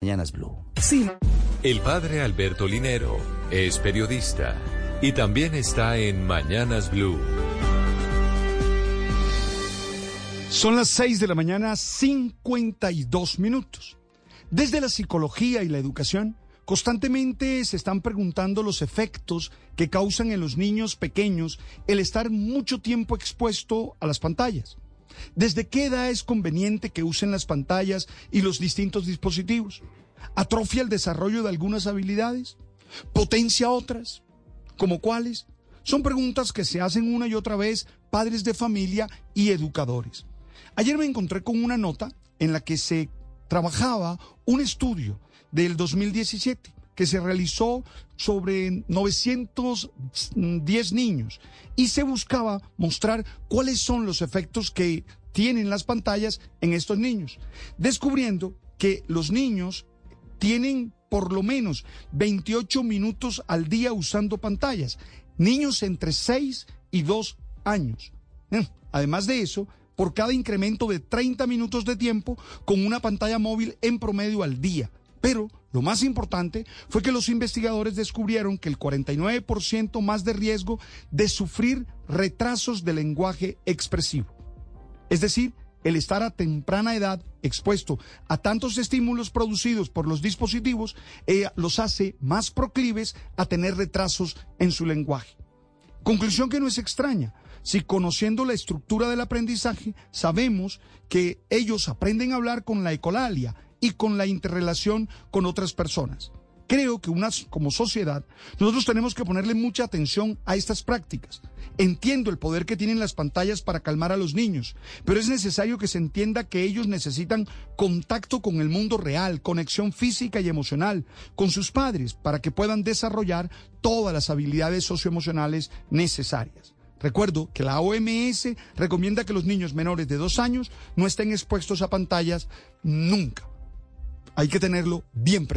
Mañanas Blue. Sí. El padre Alberto Linero es periodista y también está en Mañanas Blue. Son las 6 de la mañana, 52 minutos. Desde la psicología y la educación, constantemente se están preguntando los efectos que causan en los niños pequeños el estar mucho tiempo expuesto a las pantallas. ¿Desde qué edad es conveniente que usen las pantallas y los distintos dispositivos? ¿Atrofia el desarrollo de algunas habilidades? ¿Potencia otras? ¿Como cuáles? Son preguntas que se hacen una y otra vez padres de familia y educadores. Ayer me encontré con una nota en la que se trabajaba un estudio del 2017 que se realizó sobre 910 niños y se buscaba mostrar cuáles son los efectos que tienen las pantallas en estos niños, descubriendo que los niños tienen por lo menos 28 minutos al día usando pantallas, niños entre 6 y 2 años. Eh, además de eso, por cada incremento de 30 minutos de tiempo con una pantalla móvil en promedio al día. Pero lo más importante fue que los investigadores descubrieron que el 49% más de riesgo de sufrir retrasos de lenguaje expresivo. Es decir, el estar a temprana edad expuesto a tantos estímulos producidos por los dispositivos eh, los hace más proclives a tener retrasos en su lenguaje. Conclusión que no es extraña. Si conociendo la estructura del aprendizaje, sabemos que ellos aprenden a hablar con la ecolalia, y con la interrelación con otras personas. Creo que unas, como sociedad, nosotros tenemos que ponerle mucha atención a estas prácticas. Entiendo el poder que tienen las pantallas para calmar a los niños, pero es necesario que se entienda que ellos necesitan contacto con el mundo real, conexión física y emocional con sus padres para que puedan desarrollar todas las habilidades socioemocionales necesarias. Recuerdo que la OMS recomienda que los niños menores de dos años no estén expuestos a pantallas nunca hay que tenerlo bien presente.